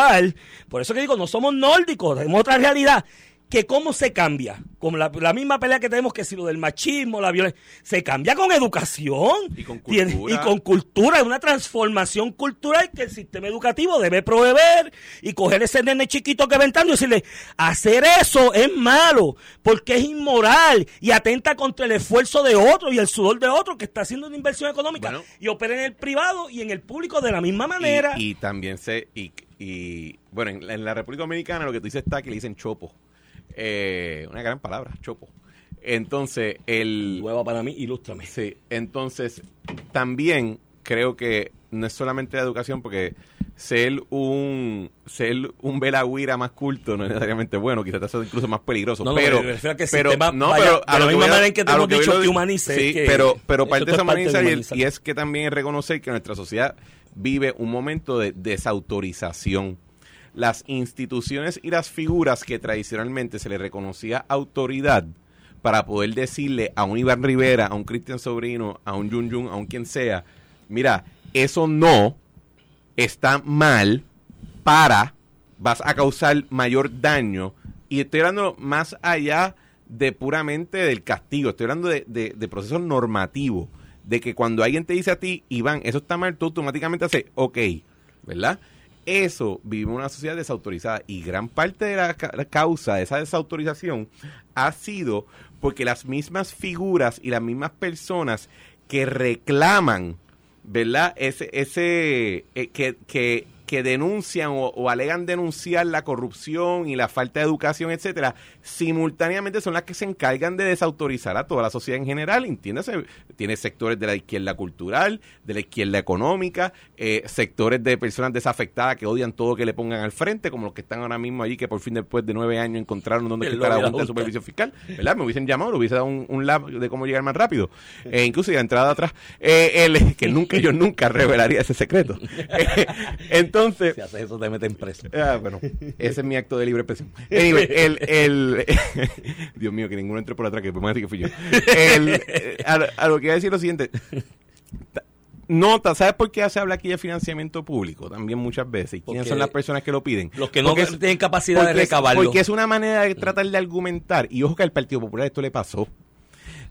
Por eso que digo, no somos nórdicos, tenemos otra realidad. Que cómo se cambia, como la, la misma pelea que tenemos que si lo del machismo, la violencia, se cambia con educación Y con cultura. y con cultura, es una transformación cultural que el sistema educativo debe proveer y coger ese nene chiquito que va entrando y decirle, hacer eso es malo, porque es inmoral y atenta contra el esfuerzo de otro y el sudor de otro que está haciendo una inversión económica Bueno. y opera en el privado y en el público de la misma manera. Y, y también y, y, bueno, en la, en la República Dominicana lo que tú dices está que le dicen chopo. Eh, una gran palabra, chopo. Entonces, el... Nueva para mí, ilústrame. Sí, entonces también creo que no es solamente la educación, porque ser un ser un velagüira más culto no es necesariamente bueno, quizás te hace incluso más peligroso. No, pero, que pero, sistema no, vaya pero de a la misma manera en que te hemos dicho que humanice, Sí, que pero, pero parte de es esa humanizar y, y es que también es reconocer que nuestra sociedad vive un momento de desautorización. Las instituciones y las figuras que tradicionalmente se le reconocía autoridad para poder decirle a un Iván Rivera, a un Cristian Sobrino, a un Jun Jun, a un quien sea, mira, eso no está mal para, vas a causar mayor daño. Y estoy hablando más allá de puramente del castigo, estoy hablando de, de, de procesos normativos, de que cuando alguien te dice a ti, Iván, eso está mal, tú automáticamente haces, ok, ¿verdad? Eso vive una sociedad desautorizada y gran parte de la, ca- la causa de esa desautorización ha sido porque las mismas figuras y las mismas personas que reclaman ¿verdad? Ese, ese eh, que, que, que denuncian o, o alegan denunciar la corrupción y la falta de educación, etcétera, simultáneamente son las que se encargan de desautorizar a toda la sociedad en general, entiéndase, tiene sectores de la izquierda cultural, de la izquierda económica, eh, sectores de personas desafectadas que odian todo que le pongan al frente, como los que están ahora mismo allí, que por fin después de nueve años encontraron dónde está la Junta de. Supervisión Fiscal, ¿verdad? Me hubiesen llamado, le hubiese dado un, un lab de cómo llegar más rápido. Eh, incluso la entrada atrás. Eh, el, que nunca, yo nunca revelaría ese secreto. Eh, entonces, Si haces eso te meten preso. Ah, bueno, ese es mi acto de libre expresión. Anyway, el, el, Dios mío, que ninguno entre por atrás, que después me decir que fui yo. El, a, a lo que voy a decir lo siguiente. Ta- nota, ¿sabes por qué se habla aquí de financiamiento público? También muchas veces. ¿Y ¿Quiénes son las personas que lo piden? Los que no Porque tienen capacidad de es- recabarlo. Porque es una manera de tratar de argumentar, y ojo que al Partido Popular esto le pasó,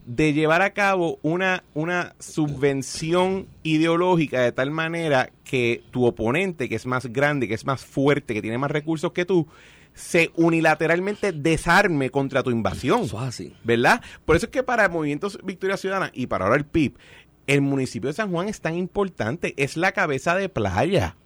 de llevar a cabo una, una subvención ideológica de tal manera que tu oponente, que es más grande, que es más fuerte, que tiene más recursos que tú, se unilateralmente desarme contra tu invasión. Eso es así. ¿Verdad? Por eso es que para Movimientos Victoria Ciudadana y para ahora el PIB, el municipio de San Juan es tan importante, es la cabeza de playa.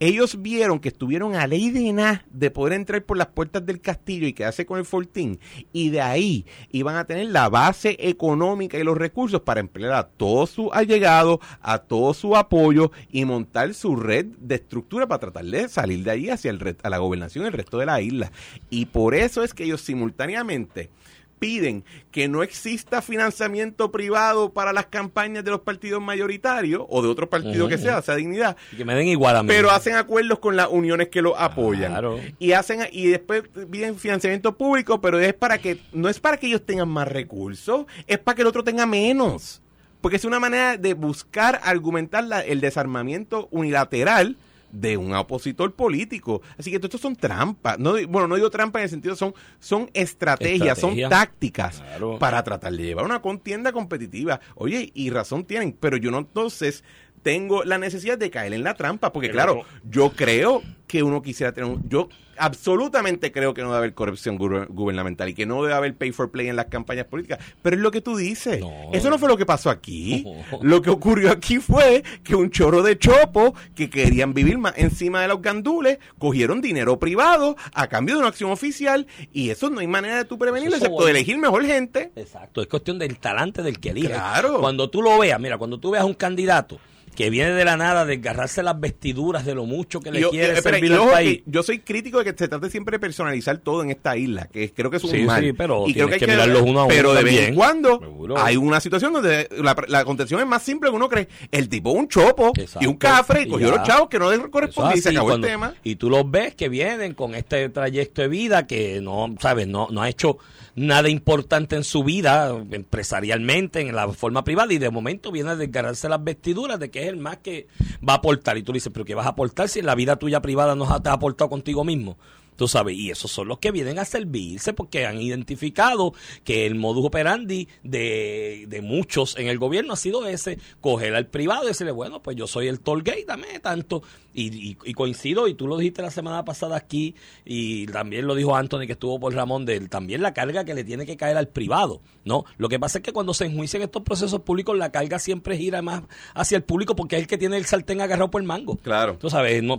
Ellos vieron que estuvieron a ley de nada de poder entrar por las puertas del castillo y quedarse con el fortín. Y de ahí iban a tener la base económica y los recursos para emplear a todos sus allegados, a todo su apoyo y montar su red de estructura para tratar de salir de ahí hacia el a la gobernación y el resto de la isla. Y por eso es que ellos simultáneamente piden que no exista financiamiento privado para las campañas de los partidos mayoritarios o de otros partidos que sea, sea dignidad, Y que me den igual a mí. pero hacen acuerdos con las uniones que lo apoyan Claro. y hacen y después piden financiamiento público pero es para que no es para que ellos tengan más recursos es para que el otro tenga menos porque es una manera de buscar argumentar la- el desarmamiento unilateral de un opositor político. Así que todo esto son trampas. No, bueno, no digo trampas en el sentido, son, son estrategias, Estrategia. son tácticas Claro. para tratar de llevar una contienda competitiva. Oye, y razón tienen, pero yo no entonces tengo la necesidad de caer en la trampa, porque Pero claro, no. yo creo que uno quisiera tener un, yo absolutamente creo que no debe haber corrupción gu- gubernamental y que no debe haber pay for play en las campañas políticas, pero es lo que tú dices. No. Eso no fue lo que pasó aquí. No. Lo que ocurrió aquí fue que un chorro de chopo que querían vivir más encima de los gandules cogieron dinero privado a cambio de una acción oficial y eso no hay manera de tú prevenirlo excepto de elegir mejor gente. Exacto, es cuestión del talante del que elige. Claro. Cuando tú lo veas, mira, cuando tú veas un candidato que viene de la nada, desgarrarse las vestiduras de lo mucho que le Y- quiere y- espera, servir al país. yo soy crítico de que se trate siempre de personalizar todo en esta isla, que creo que es un Sí, mal. sí, pero y creo tienes que, que hay mirarlos uno a uno Pero de vez en cuando Seguro. hay una situación donde la, la contención es más simple que uno cree. El tipo un chopo y un cafre y cogió los chavos que no le Eso correspondía y se acabó cuando- el tema. Y tú los ves que vienen con este trayecto de vida que no, sabes, no, no ha hecho nada importante en su vida, empresarialmente, en la forma privada, y de momento viene a desgarrarse las vestiduras de que es el más que va a aportar. Y tú dices, pero ¿qué vas a aportar si en la vida tuya privada no te has aportado contigo mismo? Tú sabes, y esos son los que vienen a servirse porque han identificado que el modus operandi de, de muchos en el gobierno ha sido ese, coger al privado y decirle, bueno, pues yo soy el toll gate, dame tanto. Y, y- y coincido, y tú lo dijiste la semana pasada aquí, y también lo dijo Anthony que estuvo por Ramón, de también la carga que le tiene que caer al privado, ¿no? Lo que pasa es que cuando se enjuician estos procesos públicos, la carga siempre gira más hacia el público porque es el que tiene el sartén agarrado por el mango. Claro. Tú sabes, no,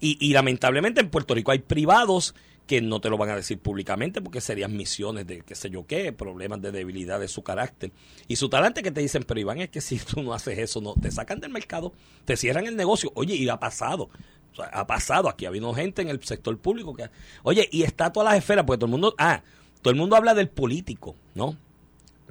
y, y lamentablemente en Puerto Rico hay privados que no te lo van a decir públicamente porque serían misiones de qué sé yo qué, problemas de debilidad de su carácter y su talante que te dicen, pero Iván, es que si tú no haces eso, no te sacan del mercado, te cierran el negocio. Oye, y ha pasado. Ha pasado, aquí ha habido gente en el sector público que... Oye, y está todas las esferas, porque todo el mundo... Ah, todo el mundo habla del político, ¿no?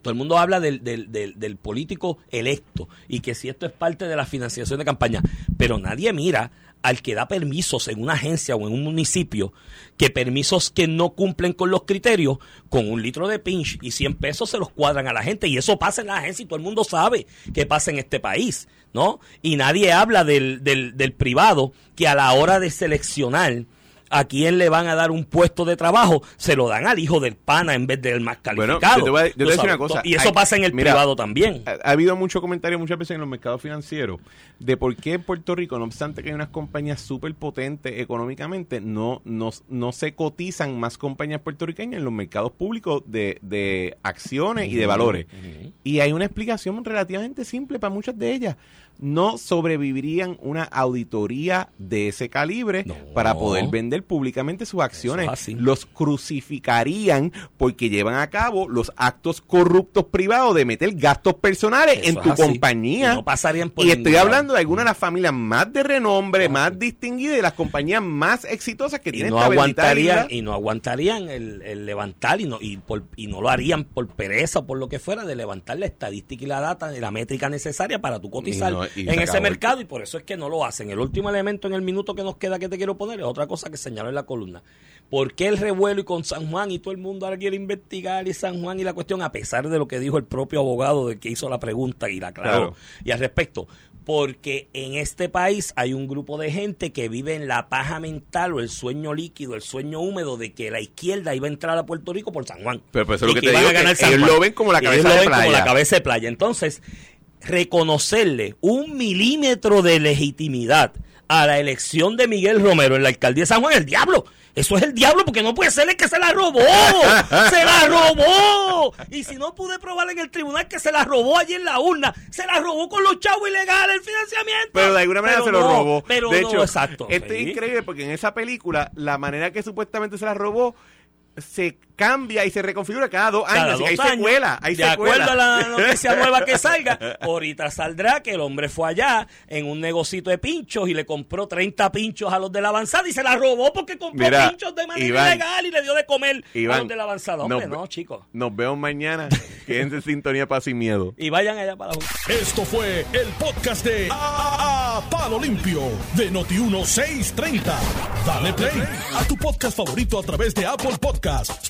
Todo el mundo habla del, del, del político electo y que si esto es parte de la financiación de campaña, pero nadie mira al que da permisos en una agencia o en un municipio, que permisos que no cumplen con los criterios, con un litro de pinch y 100 pesos se los cuadran a la gente. Y eso pasa en la agencia y todo el mundo sabe que pasa en este país, ¿no? Y nadie habla del, del, del privado que a la hora de seleccionar a quién le van a dar un puesto de trabajo, se lo dan al hijo del pana en vez del más Bueno, calificado. yo te voy a- yo te Tú voy a decir una cosa. Y eso Hay- pasa en el mira, privado también. Ha, ha habido mucho comentario muchas veces en los mercados financieros de por qué en Puerto Rico, no obstante que hay unas compañías súper potentes económicamente, no, no, no se cotizan más compañías puertorriqueñas en los mercados públicos de, de acciones y de valores. Y hay una explicación relativamente simple para muchas de ellas. No sobrevivirían una auditoría de ese calibre No. para poder vender públicamente sus acciones. Es. Los crucificarían porque llevan a cabo los actos corruptos privados de meter gastos personales Eso en tu compañía. Y no pasarían por Y estoy hablando de algunas de las familias más de renombre, más distinguidas y de las compañías más exitosas que y tienen no aguantarían y no aguantarían el, el levantar y no y, por- y no lo harían por pereza o por lo que fuera de levantar la estadística y la data la métrica necesaria para tu cotizar no- en ese acabó mercado y por eso es que no lo hacen el último elemento en el minuto que nos queda que te quiero poner es otra cosa que señaló en la columna ¿por qué el revuelo y con San Juan y todo el mundo ahora quiere investigar y San Juan y la cuestión a pesar de lo que dijo el propio abogado de que hizo la pregunta y la aclaró Claro. y al respecto Porque en este país hay un grupo de gente que vive en la paja mental o el sueño líquido, el sueño húmedo de que la izquierda iba a entrar a Puerto Rico por San Juan. Pero, pues, eso es lo que te digo, a ganar que ellos lo ven como la cabeza lo de ven como playa. la cabeza de playa. Entonces, reconocerle un milímetro de legitimidad a la elección de Miguel Romero en la alcaldía de San Juan, el diablo. Eso es el diablo porque no puede ser el que se la robó. Se la robó. Y si no pude probar en el tribunal que se la robó allí en la urna, se la robó con los chavos ilegales, el financiamiento. Pero de alguna manera Pero se lo robó. Pero de no, hecho, exacto. esto es increíble porque en esa película, la manera que supuestamente se la robó se cambia y se reconfigura cada dos Cada años. dos hay años, secuela, hay de secuela. acuerdo a la noticia nueva que salga, ahorita saldrá que el hombre fue allá en un negocito de pinchos y le compró 30 pinchos a los de la avanzada y se la robó porque compró Mira, pinchos de manera Iván, ilegal y le dio de comer a Iván, los de la avanzada. Hombre, nos- no, chicos. Nos vemos mañana. Quédense en sintonía para sin miedo. Y vayan allá para la Esto fue el podcast de A, A- Palo Limpio de Noti1630. Dale play a tu podcast favorito a través de Apple Podcasts,